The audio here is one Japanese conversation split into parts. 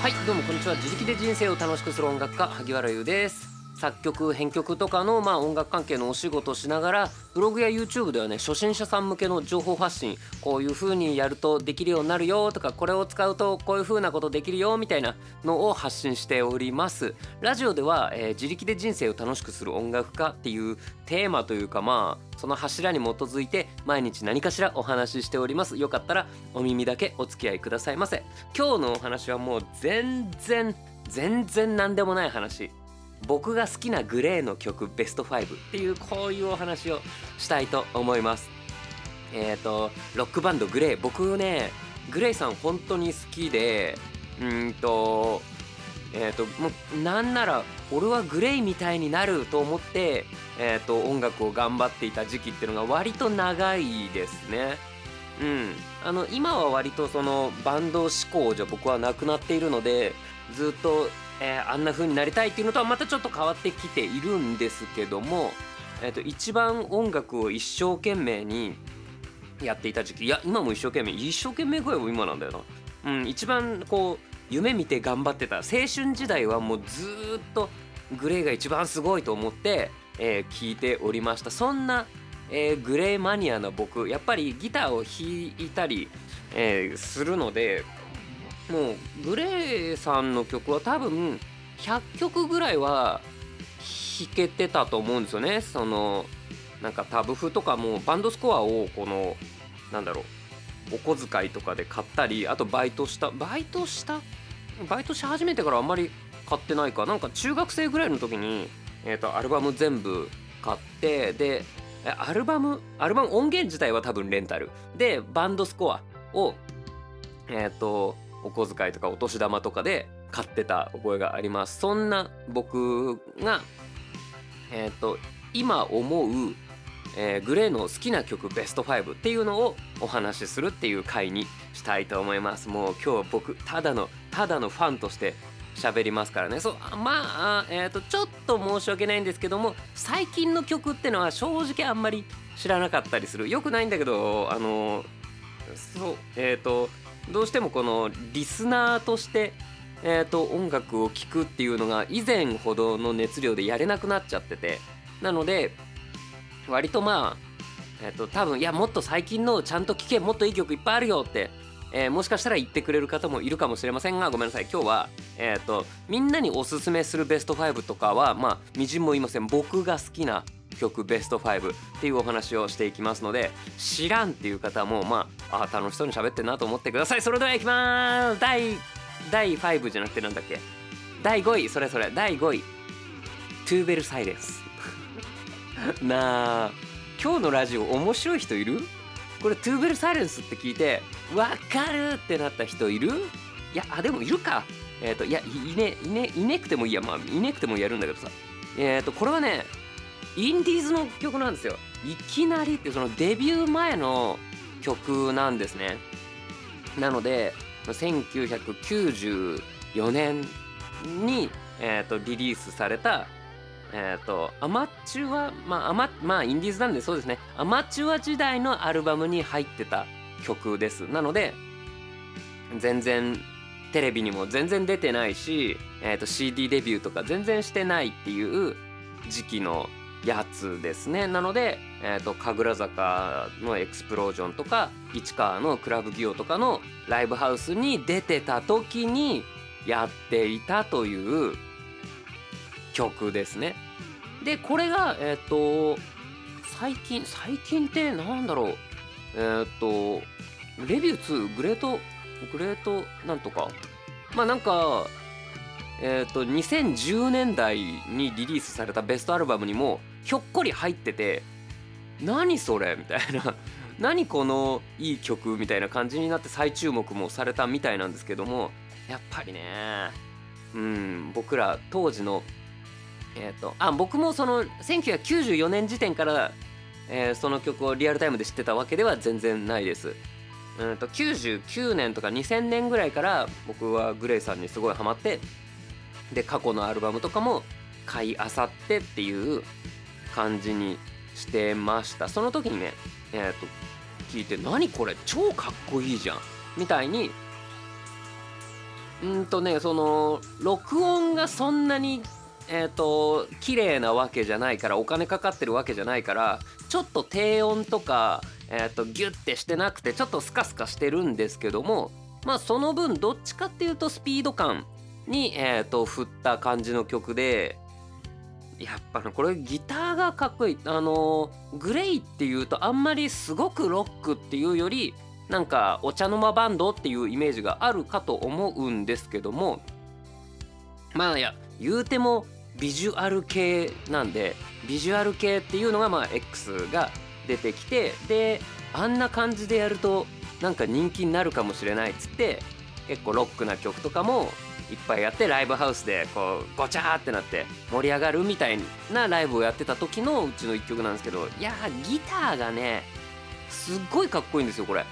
はいどうもこんにちは。自力で人生を楽しくする音楽家萩原優です。作曲編曲とかのまあ音楽関係のお仕事をしながらブログや YouTube ではね初心者さん向けの情報発信こういう風にやるとできるようになるよとかこれを使うとこういう風なことできるよみたいなのを発信しております。ラジオでは、えー自力で人生を楽しくする音楽家っていうテーマというかまあその柱に基づいて毎日何かしらお話ししております。よかったらお耳だけお付き合いくださいませ。今日のお話はもう全然全然何でもない話。僕が好きなグレーの曲ベスト5っていうこういうお話をしたいと思います。えっ、とロックバンドグレー。僕ねグレイさん本当に好きでうんとえっ、ともうなんなら俺はグレイみたいになると思ってえっ、と音楽を頑張っていた時期っていうのが割と長いですね。うん。あの今は割とそのバンド志向じゃ僕はなくなっているのでずっと、えーあんな風になりたいっていうのとはまたちょっと変わってきているんですけども、えー、と一番音楽を一生懸命にやっていた時期いや今も一生懸命一生懸命ぐらいは今なんだよな、うん、一番こう夢見て頑張ってた青春時代はもうずっとグレーが一番すごいと思って、えー聞いておりました。そんな、えーグレーマニアな僕やっぱりギターを弾いたり、えーするのでもうグレーさんの曲は多分100曲ぐらいは弾けてたと思うんですよね。そのなんかタブ譜とかもバンドスコアをこのなんだろうお小遣いとかで買ったりあとバイトしたバイトした？バイトし始めてからあんまり買ってないか。なんか中学生ぐらいの時に、えー、とアルバム全部買ってでアルバムアルバム音源自体は多分レンタル。でバンドスコアをえっ、とお小遣いとかお年玉とかで買ってた覚えがあります。そんな僕がえっ、と今思う、えーグレーの好きな曲ベスト5っていうのをお話しするっていう回にしたいと思います。もう今日は僕ただのただのファンとして喋りますからね。そうまあえっ、とちょっと申し訳ないんですけども最近の曲ってのは正直あんまり知らなかったりする。よくないんだけどあのそうえっ、とどうしてもこのリスナーとして、えー、と音楽を聴くっていうのが以前ほどの熱量でやれなくなっちゃっててなので割とまあ、えー、と多分いやもっと最近のちゃんと聴けもっといい曲いっぱいあるよって、えーもしかしたら言ってくれる方もいるかもしれませんがごめんなさい。今日は、えー、とみんなにおすすめするベスト5とかはまあみじんも言いません。僕が好きな曲ベスト5っていうお話をしていきますので知らんっていう方もまああ楽しそうに喋ってんなと思ってください。それではいきます。第第5じゃなくてなんだっけ？第5位それそれ。第5位。トゥーベルサイレンスなあ。今日のラジオ面白い人いる？これトゥーベルサイレンスって聞いてわかるってなった人いる？いやあでもいるか。えっ、といやいねいねいねくてもいいや。まあいねくてもやるんだけどさ。えっ、とこれはねインディーズの曲なんですよ。いきなりってそのデビュー前の曲なんですね。なので1994年に、えー、とリリースされたえー、とアマチュアまあアマまあインディーズなんでそうですね。アマチュア時代のアルバムに入ってた曲です。なので全然テレビにも全然出てないし、えー、と CD デビューとか全然してないっていう時期のやつですね。なので、えー、と神楽坂のエクスプロージョンとか市川のクラブギオとかのライブハウスに出てた時にやっていたという曲ですね。でこれがえっ、と最近最近ってなんだろう。えっ、とレビュー2グレートグレートなんとか。まあなんかえっ、と2010年代にリリースされたベストアルバムにもひょっこり入ってて何それ？みたいな。何このいい曲？みたいな感じになって再注目もされたみたいなんですけどもやっぱりねうん僕ら当時のえっ、とあ僕もその1994年時点から、えーその曲をリアルタイムで知ってたわけでは全然ないです。うんと99年とか2000年ぐらいから僕はグレイさんにすごいハマってで過去のアルバムとかも買いあさってっていう感じにしてましたその時にねえっ、と聞いて「何これ超かっこいいじゃん」みたいにうんとねその録音がそんなにえ、ー、と綺麗なわけじゃないからお金かかってるわけじゃないからちょっと低音とか、えーと、ギュッてしてなくてちょっとスカスカしてるんですけどもまあその分どっちかっていうとスピード感に、えーと、振った感じの曲でやっぱこれギターがかっこいい。あのグレイっていうとあんまりすごくロックっていうよりなんかお茶の間バンドっていうイメージがあるかと思うんですけどもまあいや言うてもビジュアル系なんでビジュアル系っていうのがまあ X が出てきてであんな感じでやるとなんか人気になるかもしれないっつって結構ロックな曲とかもいっぱいやってライブハウスでこうごちゃーってなって盛り上がるみたいなライブをやってた時のうちの1曲なんですけどいやギターがねすっごいかっこいいんですよこれ。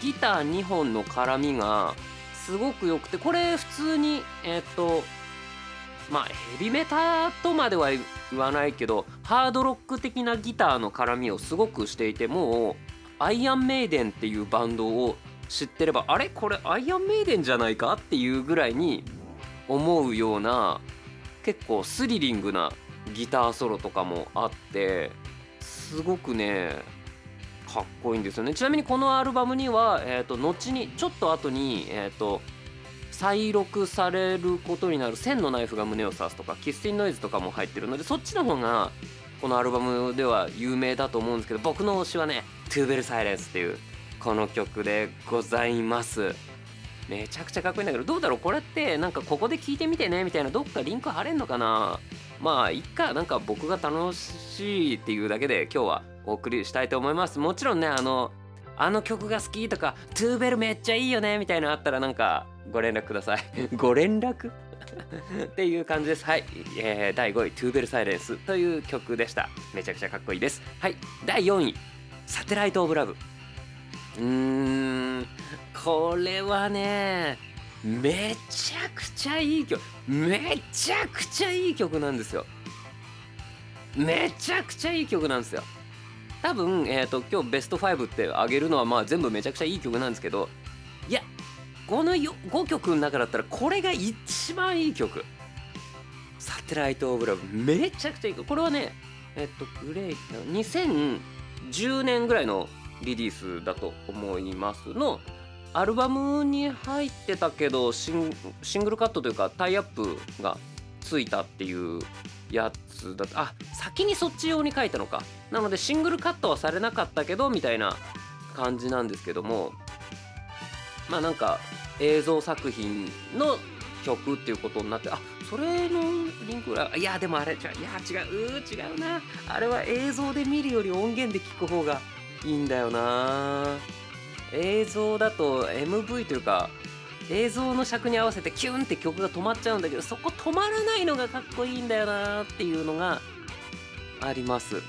ギター2本の絡みがすごく良くてこれ普通にえっ、とまあヘビメタとまでは言わないけどハードロック的なギターの絡みをすごくしていてもうアイアンメイデンっていうバンドを知ってればあれ？これアイアンメイデンじゃないかっていうぐらいに思うような結構スリリングなギターソロとかもあってすごくねかっこいいんですよね。ちなみにこのアルバムには、えーと、後にちょっと後にえっ、ー、と再録されることになる「千のナイフが胸を刺す」とか「キスティンノイズ」とかも入ってるのでそっちの方がこのアルバムでは有名だと思うんですけど僕の推しはね「トゥーベルサイレンス」っていうこの曲でございます。めちゃくちゃかっこいいんだけどどうだろう？これってなんかここで聞いてみてねみたいなどっかリンク貼れんのかな？まあいっかなんか僕が楽しいっていうだけで今日はお送りしたいと思います。もちろんねあのあの曲が好きとかトゥーベルめっちゃいいよねみたいなのあったらなんかご連絡ください。ご連絡？っていう感じです。はい、えー、第5位「トゥーベルサイレンス」という曲でした。めちゃくちゃかっこいいです。はい。第4位「サテライト・オブ・ラブ」うーん。これはねめちゃくちゃいい曲。めちゃくちゃいい曲なんですよ。めちゃくちゃいい曲なんですよ。多分、えーと、今日ベスト5ってあげるのはまあ全部めちゃくちゃいい曲なんですけど。いやこの5曲の中だったらこれが一番いい曲「サテライト・オブ・ラブ」めちゃくちゃいいこれはねえっ、とグレイ2010年ぐらいのリリースだと思いますのアルバムに入ってたけどシングルカットというかタイアップがついたっていうやつだあ先にそっち用に書いたのか。なのでシングルカットはされなかったけどみたいな感じなんですけども。まあなんか映像作品の曲っていうことになってあそれのリンクはいやでもあれ違ういや違う。違うな。あれは映像で見るより音源で聞く方がいいんだよな。映像だと MV というか映像の尺に合わせてキュンって曲が止まっちゃうんだけどそこ止まらないのがかっこいいんだよなっていうのがあります。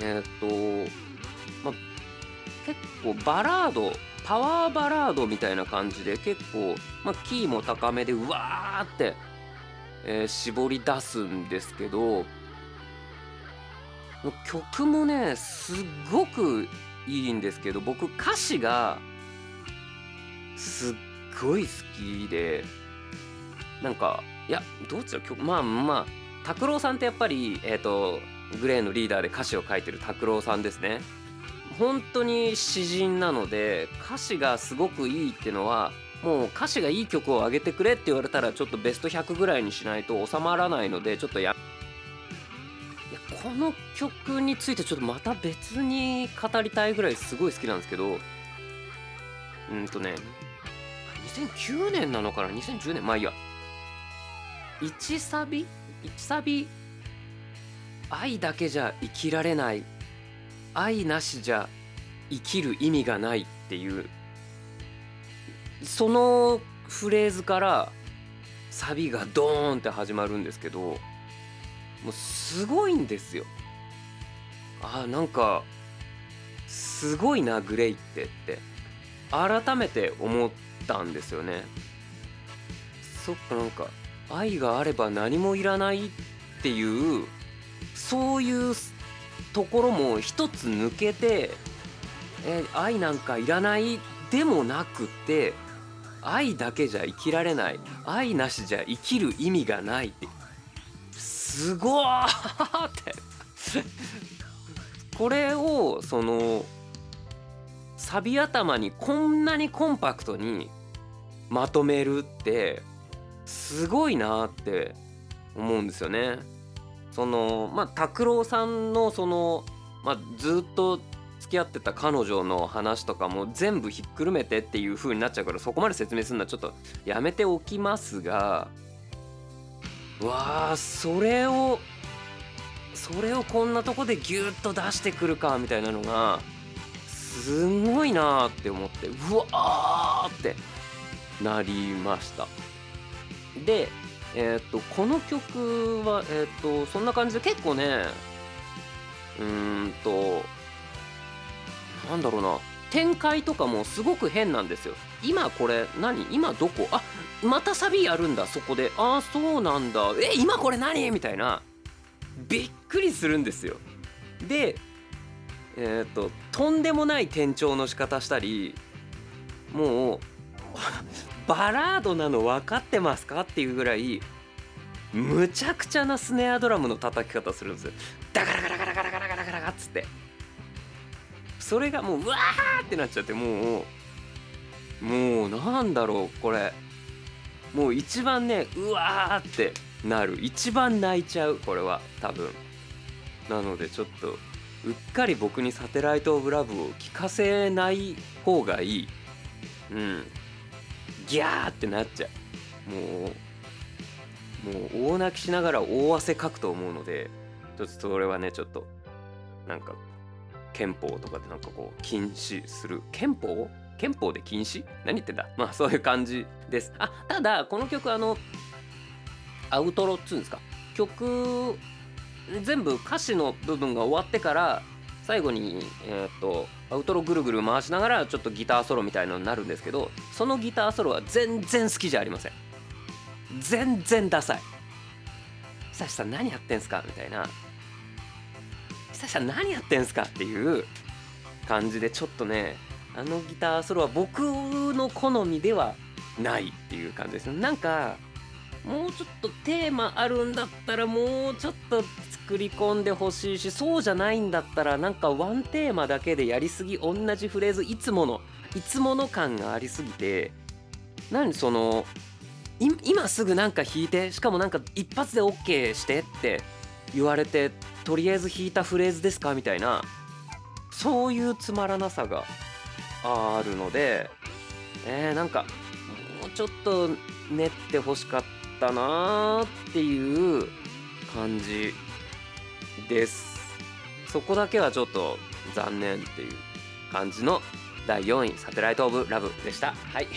えー、っとま結構バラードパワーバラードみたいな感じで結構、まあ、キーも高めでうわーって、えー、絞り出すんですけど曲もねすっごくいいんですけど僕歌詞がすっごい好きでなんかいやどっちだまあまあ拓郎さんってやっぱりえっ、ー、とグレーのリーダーで歌詞を書いてる拓郎さんですね。本当に詩人なので歌詞がすごくいいってのはもう歌詞がいい曲をあげてくれって言われたらちょっとベスト100ぐらいにしないと収まらないのでちょっとやこの曲についてちょっとまた別に語りたいぐらいすごい好きなんですけどうんとね2009年なのかな？2010年まあいいや。1サビ？1サビ？愛だけじゃ生きられない。愛なしじゃ生きる意味がないっていう。そのフレーズからサビがドーンって始まるんですけどもうすごいんですよ。あなんかすごいなグレイってって。改めて思ったんですよね。そっかなんか愛があれば何もいらないっていうそういうところも一つ抜けてえ愛なんかいらないでもなくて愛だけじゃ生きられない愛なしじゃ生きる意味がないってすごーって これをそのサビ頭にこんなにコンパクトにまとめるってすごいなって思うんですよね。そのまあ拓郎さんのその、まあ、ずっと付き合ってた彼女の話とかも全部ひっくるめてっていう風になっちゃうからそこまで説明するのはちょっとやめておきますがわあそれをそれをこんなとこでギュッと出してくるかみたいなのがすごいなーって思ってうわーってなりました。でえっ、とこの曲はえっ、とそんな感じで結構ねうーんとなんだろうな展開とかもすごく変なんですよ。今これ何？今どこ？あまたサビやるんだそこで。ああそうなんだ。え今これ何？みたいな。びっくりするんですよ。でえっ、ととんでもない転調の仕方したりもうバラードなの分かってますかっていうぐらいむちゃくちゃなスネアドラムの叩き方するんですよ。ダガラガラガラガラガラガラガラガっつってそれがもううわーってなっちゃってもうもうなんだろうこれもう一番ねうわーってなる一番泣いちゃうこれは多分なのでちょっとうっかり僕にサテライト・オブ・ラブを聞かせない方がいいうんギャーってなっちゃう。もうもう大泣きしながら大汗かくと思うのでちょっとそれはねちょっとなんか憲法とかでなんかこう禁止する。憲法？憲法で禁止？何言ってんだ？まあそういう感じです。あただこの曲あのアウトロっつうんですか？曲全部歌詞の部分が終わってから最後に、えー、とアウトロぐるぐる回しながらちょっとギターソロみたいのになるんですけどそのギターソロは全然好きじゃありません。全然ダサい。久志さん何やってんすかみたいな。久志さん何やってんすかっていう感じでちょっとねあのギターソロは僕の好みではないっていう感じですなんかもうちょっとテーマあるんだったらもうちょっと作り込んでほしいしそうじゃないんだったらなんかワンテーマだけでやりすぎ同じフレーズいつものいつもの感がありすぎて何その今すぐなんか弾いてしかもなんか一発で OK してって言われてとりあえず弾いたフレーズですかみたいなそういうつまらなさがあるのでえー、なんかもうちょっと練ってほしかった。なーっていう感じです。そこだけはちょっと残念っていう感じの第4位サテライト・オブ・ラブでした。はい。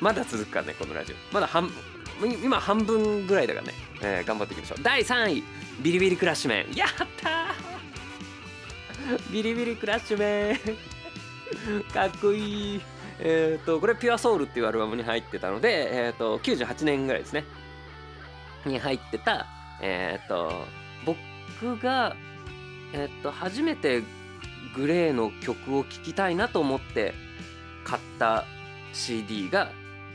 まだ続くからねこのラジオ。まだ半今半分ぐらいだからね、えー、頑張っていきましょう。第3位ビリビリクラッシュメン。やったビリビリクラッシュメン。かっこいい。えっ、ー、とこれ「ピュアソウルっていうアルバムに入ってたので、えーと、98年ぐらいですね。に入ってたえっ、ー、と僕がえっ、と初めてグレーの曲を聴きたいなと思って買った CD が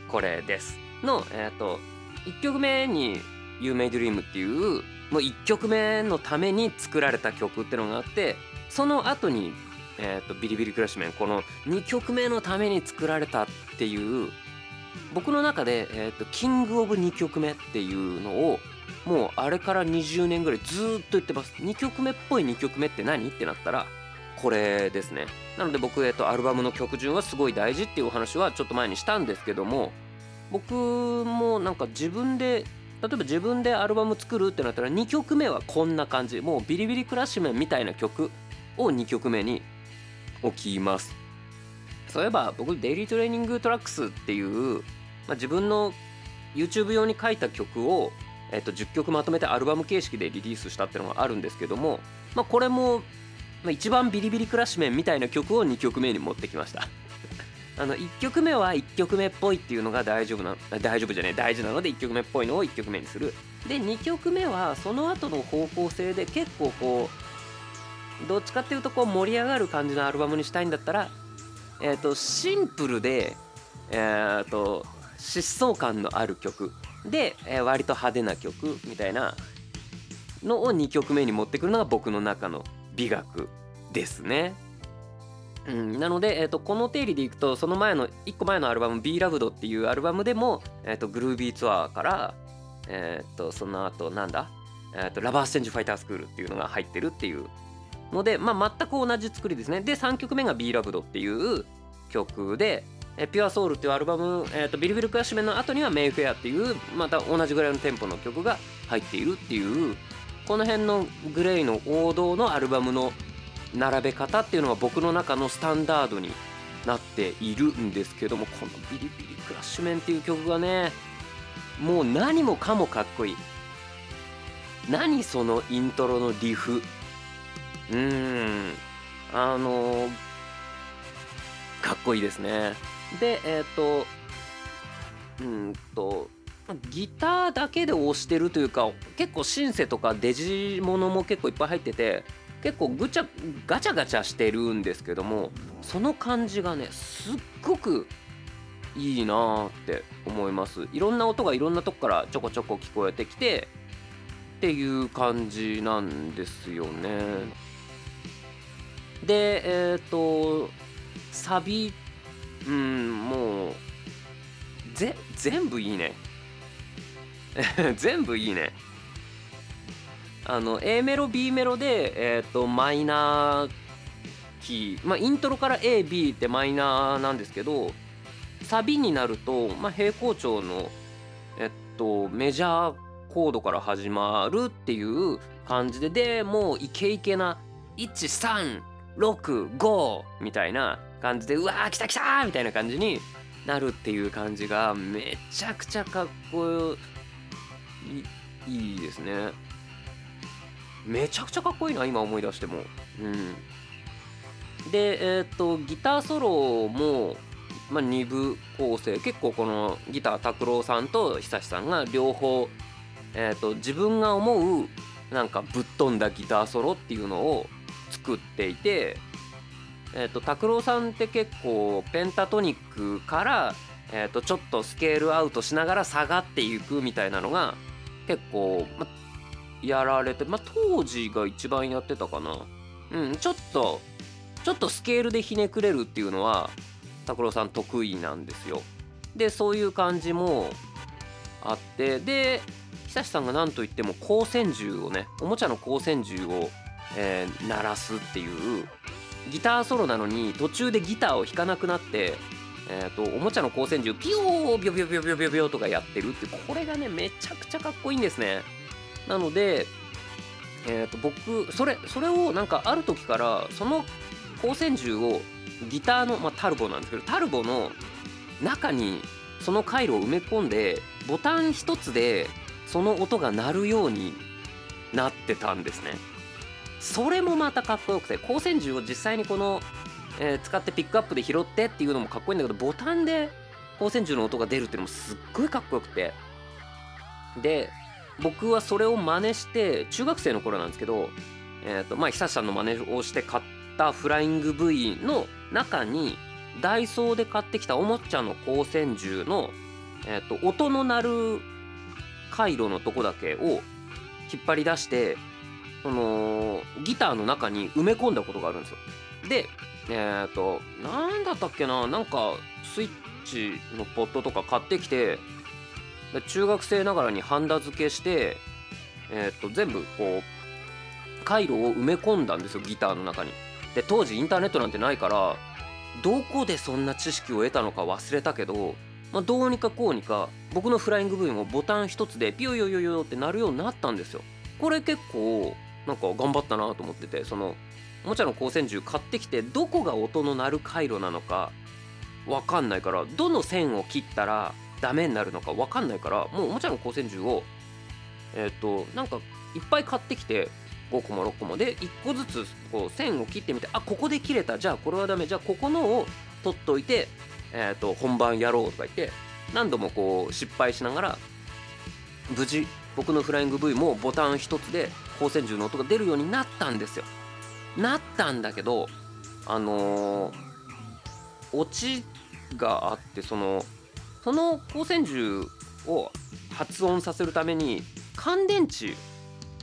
これです。の、えーと、1曲目に「You May Dream」っていうもう1曲目のために作られた曲ってのがあってその後にえーと、ビリビリクラッシュメンこの2曲目のために作られたっていう僕の中で、えーと、キング・オブ2曲目っていうのをもうあれから20年ぐらいずっと言ってます。2曲目っぽい2曲目って何？ってなったらこれですね。なので僕、えーと、アルバムの曲順はすごい大事っていうお話はちょっと前にしたんですけども僕もなんか自分で例えば自分でアルバム作るってなったら2曲目はこんな感じ。もうビリビリクラッシュメンみたいな曲を2曲目に置きます。そういえば僕デイリートレーニングトラックスっていう、まあ、自分の YouTube 用に書いた曲を、えっと、10曲まとめてアルバム形式でリリースしたっていうのがあるんですけども、まあ、これも、まあ、一番ビリビリクラッシュメンみたいな曲を2曲目に持ってきました。あの1曲目は1曲目っぽいっていうのが大丈夫な大丈夫じゃねえ大事なので1曲目っぽいのを1曲目にする。で2曲目はその後の方向性で結構こうどっちかっていうとこう盛り上がる感じのアルバムにしたいんだったら、えーと、シンプルで、えーと、疾走感のある曲で、えー、割と派手な曲みたいなのを2曲目に持ってくるのが僕の中の美学ですね。うん、なので、えーと、この定理でいくとその前の1個前のアルバム「b ラブドっていうアルバムでも、えーと、グルービーツアーから、えーと、その後なんだ、えー、と Lovers Change Fighters, Cool っていうのが入ってるっていうので、まあ、全く同じ作りですね。で3曲目が「b ラブドっていう曲で「え pure soul っていうアルバム、えー、とビリビリクラッシュメンの後には「メイフェアっていうまた同じぐらいのテンポの曲が入っているっていうこの辺の GLAY の王道のアルバムの並べ方っていうのが僕の中のスタンダードになっているんですけどもこの「ビリビリクラッシュメン」っていう曲がねもう何もかもかっこいい。何そのイントロのリフ。うん。あのかっこいいですね。でえっ、ー、とうんとギターだけで押してるというか結構シンセとかデジモノも結構いっぱい入ってて結構ぐちゃガチャガチャしてるんですけどもその感じがねすっごくいいなって思います。いろんな音がいろんなとこからちょこちょこ聞こえてきてっていう感じなんですよね。でえっ、ー、とサビうんもうぜ全部いいね。全部いいね。あの A メロ B メロで、えーと、マイナーキー、まあ、イントロから AB ってマイナーなんですけどサビになると、まあ、平行調の、えっと、メジャーコードから始まるっていう感じででもうイケイケな65みたいな感じでうわー来た来たみたいな感じになるっていう感じがめちゃくちゃかっこいいいですね。めちゃくちゃかっこいいな今思い出しても。うん。でえっ、とギターソロも、まあ、2部構成。結構このギター拓郎さんと久志さんが両方、えーと、自分が思うなんかぶっ飛んだギターソロっていうのを作っていてえーと、拓郎さんって結構ペンタトニックから、えーと、ちょっとスケールアウトしながら下がっていくみたいなのが結構、まやられてま当時が一番やってたかな。うんちょっとちょっとスケールでひねくれるっていうのは拓郎さん得意なんですよ。でそういう感じもあってで久志さんが何といっても光線銃をねおもちゃの光線銃を、えー、鳴らすっていうギターソロなのに途中でギターを弾かなくなってえーと、おもちゃの光線銃ピヨービョビョビョビョビョビョとかやってるってこれがねめちゃくちゃかっこいいんですねなので、えー、と僕それそれをなんかある時からその光線銃をギターの、まあ、タルボなんですけどタルボの中にその回路を埋め込んでボタン一つでその音が鳴るようになってたんですね。それもまたかっこよくて光線銃を実際にこの、えー、使ってピックアップで拾ってっていうのもかっこいいんだけどボタンで光線銃の音が出るっていうのもすっごいかっこよくて。で僕はそれを真似して中学生の頃なんですけど、えーとまあ、久志さんの真似をして買ったフライング V の中にダイソーで買ってきたおもちゃの光線銃の、えーと、音の鳴る回路のとこだけを引っ張り出してそのギターの中に埋め込んだことがあるんですよ。でえっ、ー、と何だったっけななんかスイッチのポットとか買ってきて中学生ながらにハンダ付けして、えー、と全部こう回路を埋め込んだんですよギターの中に。で当時インターネットなんてないからどこでそんな知識を得たのか忘れたけど、まあ、どうにかこうにか僕のフライング部位もボタン一つでピヨヨヨヨって鳴るようになったんですよ。これ結構なんか頑張ったなと思っててそのおもちゃの光線銃買ってきてどこが音の鳴る回路なのか分かんないからどの線を切ったらダメになるのか分かんないからもうおもちゃの光線銃をえっ、となんかいっぱい買ってきて5個も6個もで1個ずつこう線を切ってみてあここで切れた。じゃあこれはダメ。じゃあここのを取っといて、えーと、本番やろうとか言って何度もこう失敗しながら無事僕のフライング V もボタン1つで光線銃の音が出るようになったんですよ。なったんだけどあのー、オチがあってそのその光線銃を発音させるために乾電池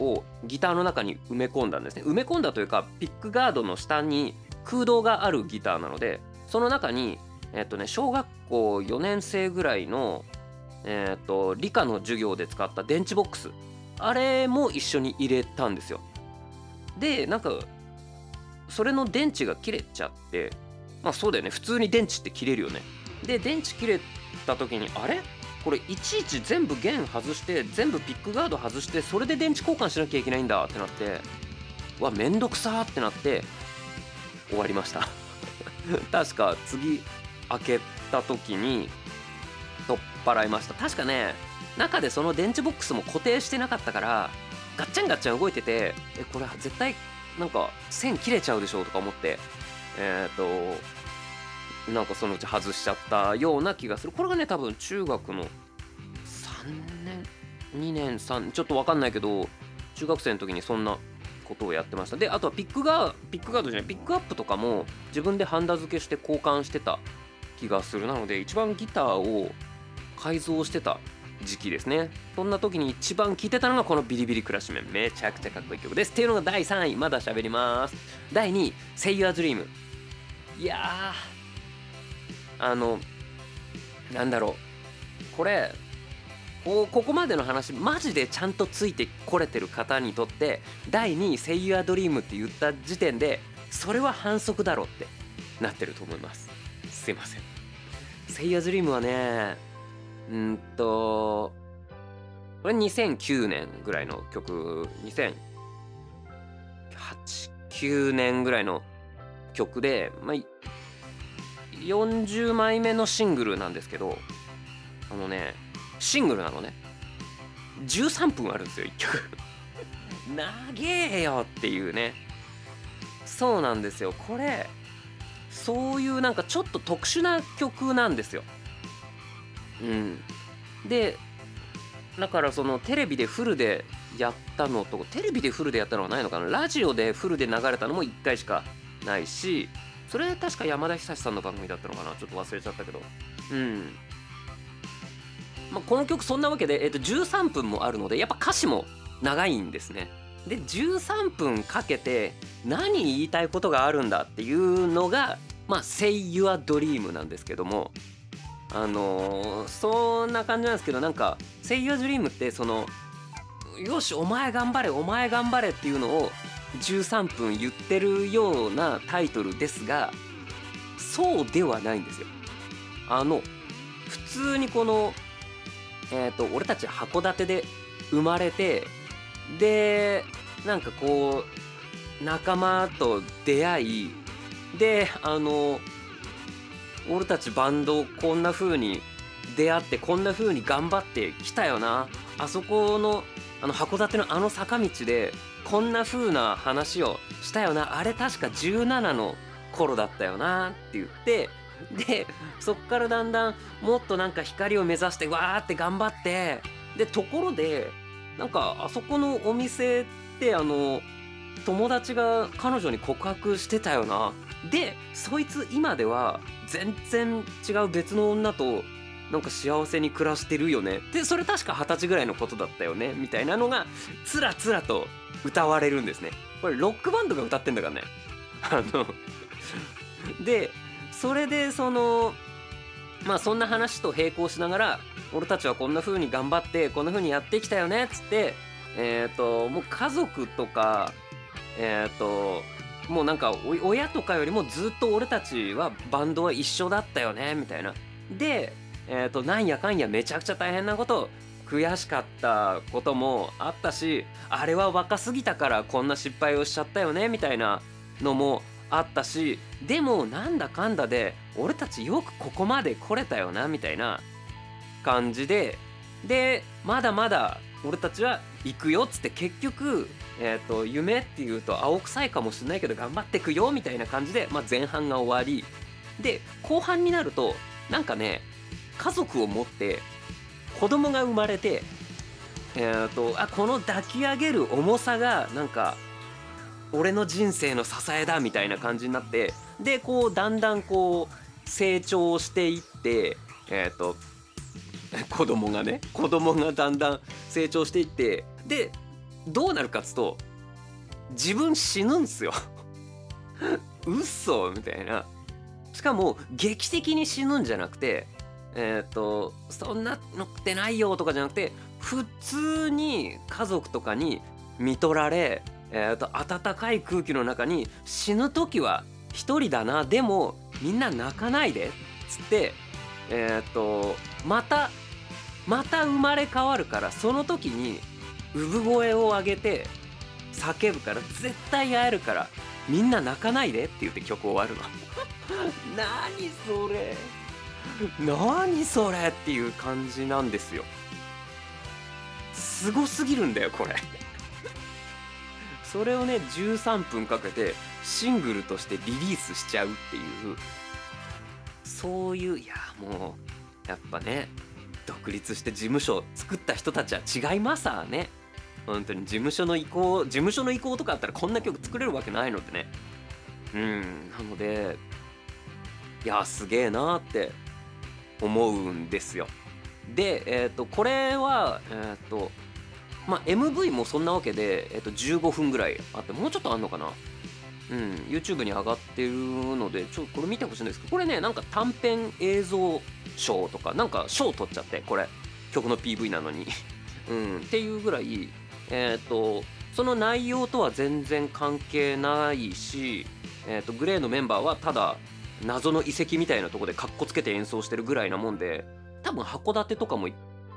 をギターの中に埋め込んだんですね埋め込んだというかピックガードの下に空洞があるギターなのでその中にえっとね小学校4年生ぐらいのえっと理科の授業で使った電池ボックス。あれも一緒に入れたんですよ。でなんかそれの電池が切れちゃってまあそうだよね。普通に電池って切れるよね。で電池切れた時にあれ？これいちいち全部弦外して全部ピックガード外してそれで電池交換しなきゃいけないんだってなってわめんどくさってなって終わりました。確か次開けた時に取っ払いました。確かね中でその電池ボックスも固定してなかったからガッチャンガッチャン動いててえこれ絶対なんか線切れちゃうでしょとか思ってえっ、ー、となんかそのうち外しちゃったような気がする。これがね多分中学の3年2年3ちょっと分かんないけど中学生の時にそんなことをやってました。であとはピックガーピックガードじゃないピックアップとかも自分でハンダ付けして交換してた気がする。なので一番ギターを改造してた時期ですね。そんな時に一番聴いてたのがこのビリビリクラッシュメンめちゃくちゃかっこいい曲です。っていうのが第3位。まだ喋ります。第2位「Say Your Dream」いやあのなんだろう。これこここまでの話マジでちゃんとついてこれてる方にとって第2位「Say Your Dream」って言った時点でそれは反則だろってなってると思います。すいません「Say Your Dream」はねうんとこれ2009年ぐらいの曲2008 9年ぐらいの曲で、まあ、40枚目のシングルなんですけどあのねシングルなのね。13分あるんですよ1曲 長えよっていうね。そうなんですよ。これそういうなんかちょっと特殊な曲なんですよ。うん。でだからそのテレビでフルでやったのとテレビでフルでやったのはないのかな？ラジオでフルで流れたのも1回しかないしそれ確か山田久志さんの番組だったのかな？ちょっと忘れちゃったけど。うん。まあ、この曲そんなわけで、えー、と13分もあるのでやっぱ歌詞も長いんですね。で13分かけて何言いたいことがあるんだっていうのがまあ「Say Your Dream」なんですけども。あのー、そんな感じなんですけどなんか「Say Your Dream」ってそのよしお前頑張れお前頑張れっていうのを13分言ってるようなタイトルですがそうではないんですよ。あの普通にこの、えーと、俺たち函館で生まれてでなんかこう仲間と出会いであの俺たちバンドこんな風に出会ってこんな風に頑張ってきたよな。あそこのあの函館のあの坂道でこんな風な話をしたよな。あれ確か17の頃だったよなって言ってでそっからだんだんもっとなんか光を目指してわーって頑張ってでところでなんかあそこのお店ってあの友達が彼女に告白してたよな。でそいつ今では全然違う別の女となんか幸せに暮らしてるよね。でそれ確か二十歳ぐらいのことだったよね。みたいなのがつらつらと歌われるんですね。これロックバンドが歌ってんだからね。あのでそれでそのまあそんな話と並行しながら俺たちはこんな風に頑張ってこんな風にやってきたよねっつってえっ、ー、ともう家族とかえっ、ー、ともうなんか親とかよりもずっと俺たちはバンドは一緒だったよねみたいな。で、えーと、なんやかんやめちゃくちゃ大変なこと悔しかったこともあったしあれは若すぎたからこんな失敗をしちゃったよねみたいなのもあったしでもなんだかんだで俺たちよくここまで来れたよなみたいな感じででまだまだ俺たちは行くよっつって結局えーと、夢っていうと青臭いかもしれないけど頑張ってくよみたいな感じで、まあ、前半が終わり。で後半になるとなんかね家族を持って子供が生まれて、えーと、あこの抱き上げる重さがなんか俺の人生の支えだみたいな感じになってでこうだんだんこう成長していってえっ、ー、と 子供がね子供がだんだん成長していってでどうなるかっつうと自分死ぬんすよ。嘘！みたいな。しかも劇的に死ぬんじゃなくてえっ、とそんなのってないよとかじゃなくて普通に家族とかに見取られ、えーと、暖かい空気の中に死ぬ時は一人だな。でもみんな泣かないでっつってえっ、ー、とまたまた生まれ変わるからその時に産声を上げて叫ぶから絶対会えるからみんな泣かないでって言って曲終わるの。何それ。何それっていう感じなんですよ。すごすぎるんだよこれ。それをね13分かけてシングルとしてリリースしちゃうっていうそういういやもうやっぱね独立して事務所作った人たちは違いますわね。本当に事務所の意向事務所の意向とかあったらこんな曲作れるわけないのでね。うんなのでいやすげえなって思うんですよ。でえっ、ー、とこれはえっ、ー、とまあ MV もそんなわけで、えー、と15分ぐらいあってもうちょっとあんのかな。うん。YouTube に上がってるのでちょっとこれ見てほしいんですけどこれねなんか短編映像賞とかなんか賞取っちゃってこれ。曲の PV なのに。うん。っていうぐらいえっ、ー、とその内容とは全然関係ないし、えーと、グレーのメンバーはただ謎の遺跡みたいなとこでかっこつけて演奏してるぐらいなもんで多分函館とかも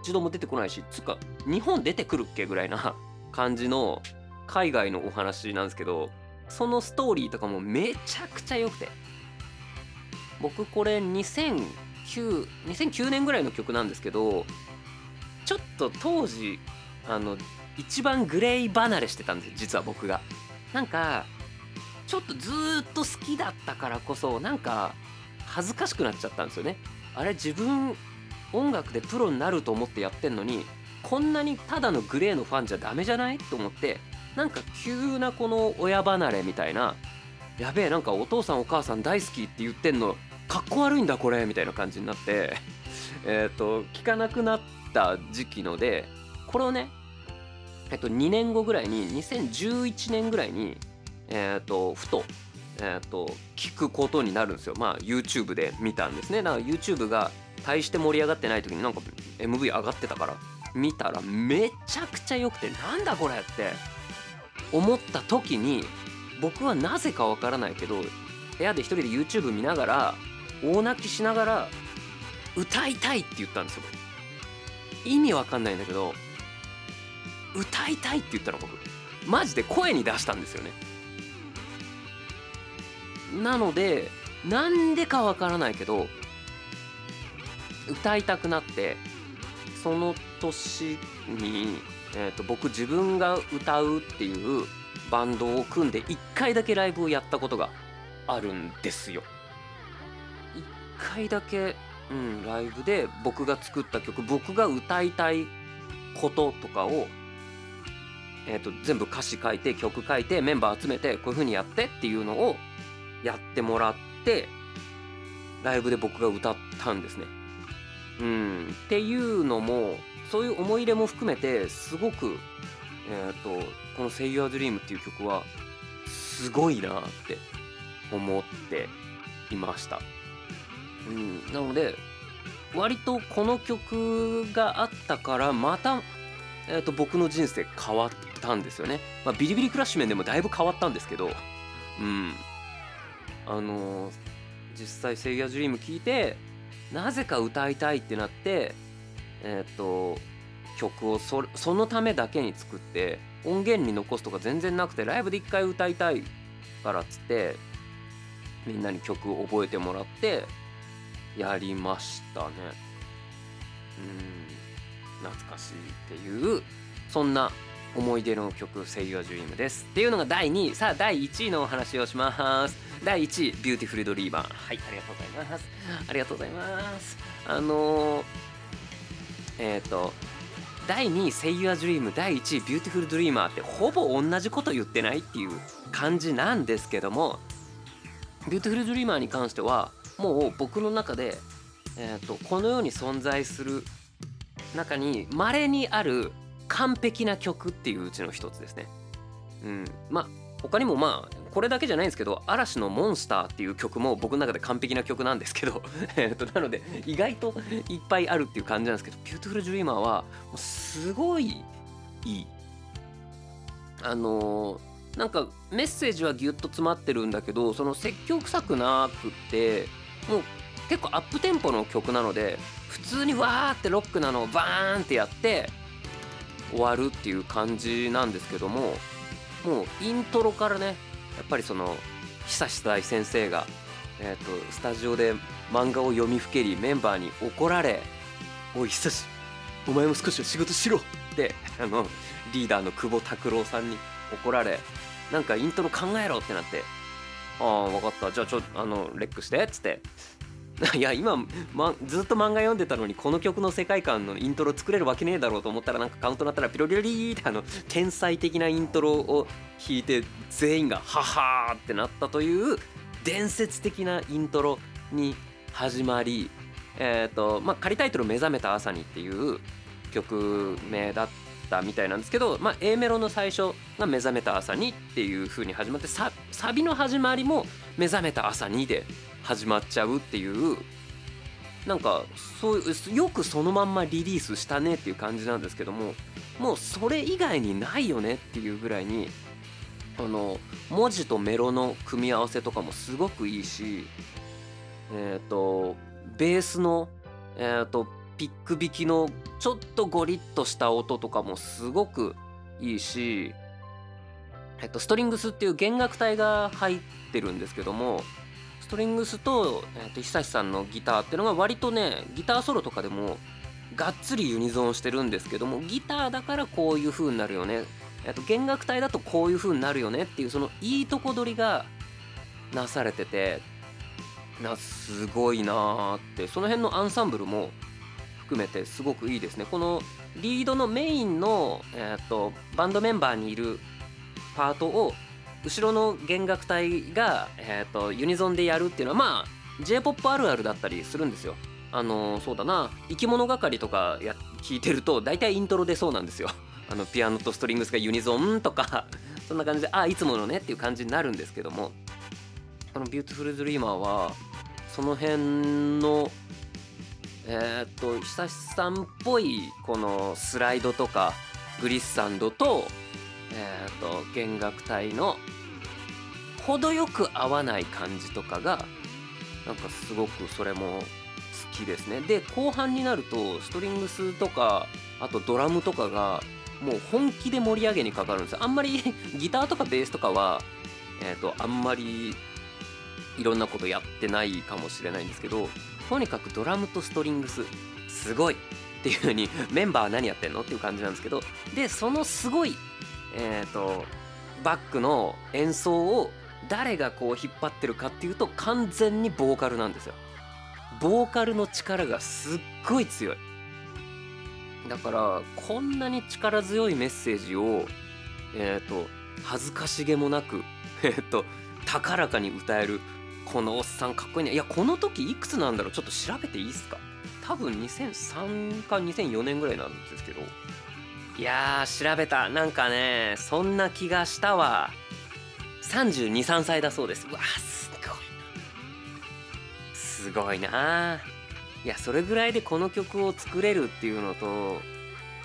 一度も出てこないしつうか日本出てくるっけぐらいな 感じの海外のお話なんですけどそのストーリーとかもめちゃくちゃ良くて。僕これ2009 2009年ぐらいの曲なんですけどちょっと当時あの一番グレイ離れしてたんです実は僕が。なんかちょっとずっと好きだったからこそなんか恥ずかしくなっちゃったんですよね。あれ自分音楽でプロになると思ってやってんのにこんなにただのグレーのファンじゃダメじゃない？と思ってなんか急なこの親離れみたいなやべえなんかお父さんお母さん大好きって言ってんのかっこ悪いんだこれみたいな感じになって えっと聞かなくなった時期のでこれをねえっと、2年後ぐらいに2011年ぐらいに、えっと、ふと,、えっと聞くことになるんですよ。まあ YouTube で見たんですね。だから YouTube が大して盛り上がってない時になんか MV 上がってたから見たらめちゃくちゃ良くてなんだこれって。思った時に僕はなぜかわからないけど部屋で一人で YouTube 見ながら大泣きしながら歌いたいって言ったんですよ。意味わかんないんだけど歌いたいって言ったの僕。マジで声に出したんですよね。なのでなんでかわからないけど歌いたくなってその年に、えーと、僕自分が歌うっていうバンドを組んで1回だけライブをやったことがあるんですよ。1回だけ、うん、ライブで僕が作った曲僕が歌いたいこととかをえーと、全部歌詞書いて曲書いてメンバー集めてこういう風にやってっていうのをやってもらってライブで僕が歌ったんですね。うん、っていうのもそういう思い入れも含めてすごく、えーと、この「Say Your Dream」っていう曲はすごいなって思っていました。うん、なので割とこの曲があったからまた、えーと僕の人生変わったんですよね。まあ、ビリビリクラッシュ面でもだいぶ変わったんですけど、うん。あのー、実際「セイヤ・ジュリーム」聞いてなぜか歌いたいってなってえっ、と曲をそそのためだけに作って音源に残すとか全然なくてライブで一回歌いたいからっつってみんなに曲を覚えてもらってやりましたね。うん懐かしいっていうそんな思い出の曲「声優ジュリーム」です。っていうのが第2位。さあ第1位のお話をします。第1位「 BEAUTIFUL DREAMER」はいありがとうございます。ありがとうございます。あのー、えっ、ー、と第2位「 SAY YOUR DREAM」第1位「 BEAUTIFUL DREAMER」ってほぼ同じこと言ってないっていう感じなんですけども「ビューティフル・ドリーマー」に関してはもう僕の中で、えーと、この世に存在する中に稀にある完璧な曲っていううちの一つですね。うん、まあ他にもまあこれだけじゃないんですけど嵐の「モンスター」っていう曲も僕の中で完璧な曲なんですけど えとなので意外といっぱいあるっていう感じなんですけど「 BEAUTIFUL DREAMER」はもうすごいいい。あのー、なんかメッセージはギュッと詰まってるんだけどその説教臭くなくってもう結構アップテンポの曲なので普通にわーってロックなのをバーンってやって終わるっていう感じなんですけどももうイントロからねやっぱりその久志大先生が、えーと、スタジオで漫画を読みふけりメンバーに怒られ「おい久志お前も少しは仕事しろ!」ってあのリーダーの久保拓郎さんに怒られなんかイントロ考えろってなって「ああ分かったじゃあちょあのレックして」っつって いや今、ま、ずっと漫画読んでたのにこの曲の世界観のイントロ作れるわけねえだろうと思ったらなんかカウントなったらピロリロリーってあの天才的なイントロを弾いて全員が「ハハー!」ってなったという伝説的なイントロに始まりえ、ー、とまあ仮タイトル「目覚めた朝に」っていう曲名だったみたいなんですけど、まあ、A メロの最初が「目覚めた朝に」っていう風に始まってサビの始まりも「目覚めた朝に」で始まっちゃうっていうなんかそうよくそのまんまリリースしたねっていう感じなんですけどももうそれ以外にないよねっていうぐらいにあの文字とメロの組み合わせとかもすごくいいしえっ、ー、とベースのえっ、ー、とピック弾きのちょっとゴリッとした音とかもすごくいいし、えっと、ストリングスっていう弦楽隊が入ってるんですけどもトリングスと,、えー、と久志さんのギターっていうのが割とねギターソロとかでもがっつりユニゾンしてるんですけどもギターだからこういう風になるよね、えー、と弦楽隊だとこういう風になるよねっていうそのいいとこ取りがなされててなすごいなーってその辺のアンサンブルも含めてすごくいいですね。このリードのメインの、えーとバンドメンバーにいるパートを後ろの弦楽隊が、えーと、ユニゾンでやるっていうのはまあ j p o p あるあるだったりするんですよ。あのそうだな生き物係とかや聞いてると大体イントロでそうなんですよ。あのピアノとストリングスがユニゾンとか そんな感じであいつものねっていう感じになるんですけどもこの「 BEAUTIFUL DREAMER」はその辺のえっ、と HISASHI さんっぽいこのスライドとかグリッサンドとえーと、弦楽隊の程よく合わない感じとかがなんかすごくそれも好きですね。で後半になるとストリングスとかあとドラムとかがもう本気で盛り上げにかかるんですよ。あんまり ギターとかベースとかはえっ、ー、とあんまりいろんなことやってないかもしれないんですけどとにかくドラムとストリングスすごいっていう風にメンバーは何やってんのっていう感じなんですけどでそのすごいえーと、バックの演奏を誰がこう引っ張ってるかっていうと完全にボーカルなんですよ。ボーカルの力がすっごい強い。だからこんなに力強いメッセージをえっ、ー、と恥ずかしげもなく えっ、ー、と高らかに歌えるこのおっさんかっこいいねいやこの時いくつなんだろうちょっと調べていいですか？多分2003か2004年ぐらいなんですけどいや調べた。なんかねそんな気がしたわ。323歳だそうです。うわすごいな。すごいな。いやそれぐらいでこの曲を作れるっていうのと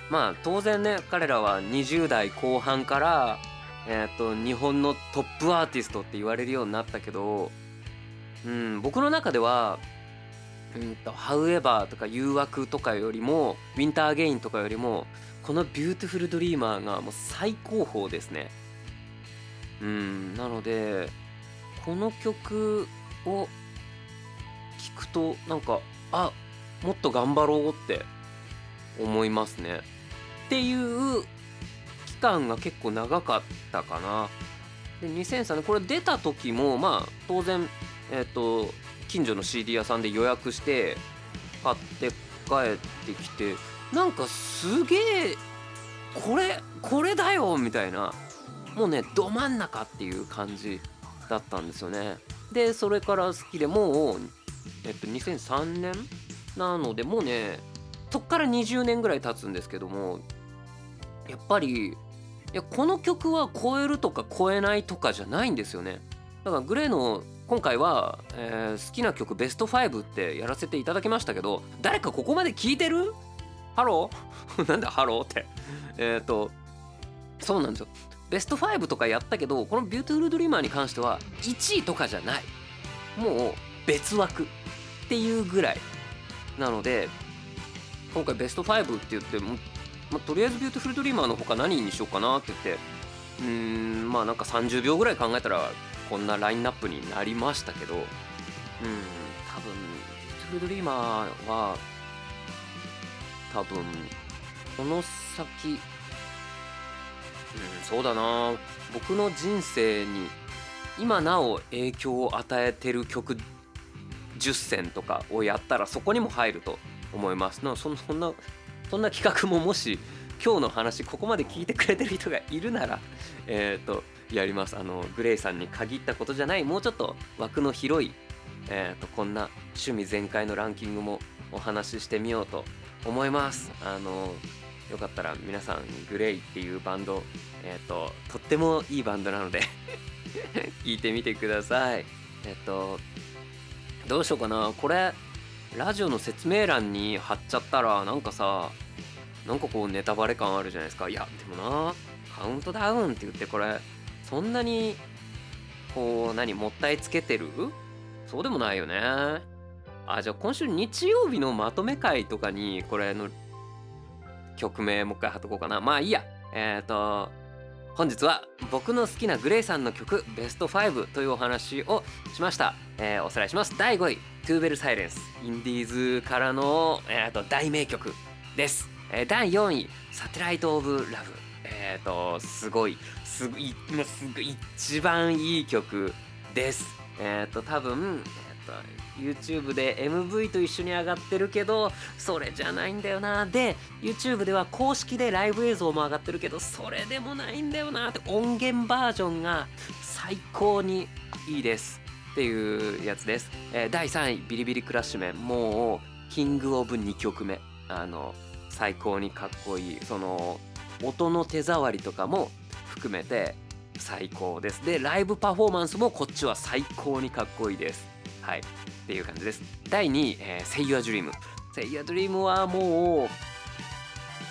まあ当然ね彼らは20代後半からえっ、ー、と日本のトップアーティストって言われるようになったけどうん僕の中ではうんと「However」とか「誘惑」とかよりも「 Winter, again」とかよりもこの「ビューティフル・ドリーマー」がもう最高峰ですね。うんなのでこの曲を聴くとなんかあもっと頑張ろうって思いますね。っていう期間が結構長かったかな。で2003年これ出た時もまあ当然えっ、ー、と近所の CD 屋さんで予約して買って帰ってきてなんかすげえこれこれだよみたいな。もうねど真ん中っていう感じだったんですよね。でそれから好きでもうえっと2003年なのでもうねそっから20年ぐらい経つんですけどもやっぱりいやこの曲は超えるとか超えないとかじゃないんですよね。だから GLAY の今回は、えー好きな曲ベスト5ってやらせていただきましたけど誰かここまで聞いてる？ Hello？なんだハローって。えっ、とそうなんですよ。ベスト5とかやったけどこの「ビューティフルドリーマーに関しては1位とかじゃない。もう別枠っていうぐらいなので今回ベスト5って言っても、ま、とりあえず「 BEAUTIFUL DREAMER の他何にしようかなって言ってうーんまあなんか30秒ぐらい考えたらこんなラインナップになりましたけどうん多分「 BEAUTIFUL DREAMER は多分この先うんそうだな。僕の人生に今なお影響を与えてる曲10選とかをやったらそこにも入ると思います。なそんそんなそんな企画ももし今日の話ここまで聞いてくれてる人がいるならえっ、とやります。あのグレイさんに限ったことじゃないもうちょっと枠の広いえー、とこんな趣味全開のランキングもお話ししてみようと思います。あのよかったら皆さんグレイっていうバンドえっ、ととってもいいバンドなので 聞いてみてください。えっ、とどうしようかな。これラジオの説明欄に貼っちゃったらなんかさなんかこうネタバレ感あるじゃないですか。いやでもなカウントダウンって言ってこれそんなにこう何もったいつけてる？そうでもないよね。あじゃあ今週日曜日のまとめ会とかにこれの曲名もう一回貼っとこうかな。まあいいや。えっ、と本日は僕の好きなグレイさんの曲ベスト5というお話をしました、えーおさらいします。第5位「トゥーベルサイレンス」インディーズからの、えーと大名曲です、えー第4位「サテライト・オブ・ラブ」えっ、とすごいすごいすごい一番いい曲です。えっ、と多分、YouTube で MV と一緒に上がってるけどそれじゃないんだよな。で YouTube では公式でライブ映像も上がってるけどそれでもないんだよなって音源バージョンが最高にいいです。っていうやつです、えー第3位ビリビリクラッシュメン。もうキングオブ2曲目。あの最高にかっこいい。その音の手触りとかも含めて最高です。でライブパフォーマンスもこっちは最高にかっこいいです。はい。っていう感じです。第2位「えー、Say Your Dream」「Say Your Dream」はも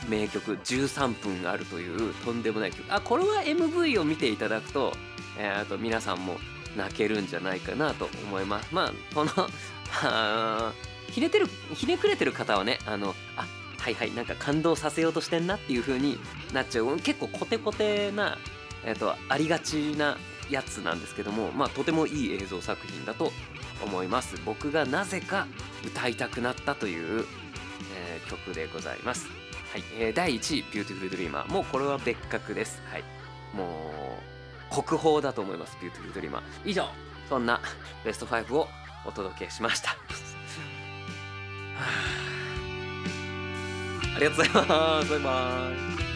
う名曲13分あるというとんでもない曲。あこれは MV を見ていただくと,、えーあと皆さんも泣けるんじゃないかなと思います。まあこの ひねてるひねくれてる方はねあのあはいはいなんか感動させようとしてんなっていう風になっちゃう。結構コテコテな、えー、とありがちなやつなんですけどもまあとてもいい映像作品だと思います。僕がなぜか歌いたくなったという、えー曲でございます。はい、えー第1位「 BEAUTIFUL DREAMER もうこれは別格です。はい。もう国宝だと思います BEAUTIFUL DREAMER 以上そんなベスト5をお届けしました。あ ありがとうございます。バイバイ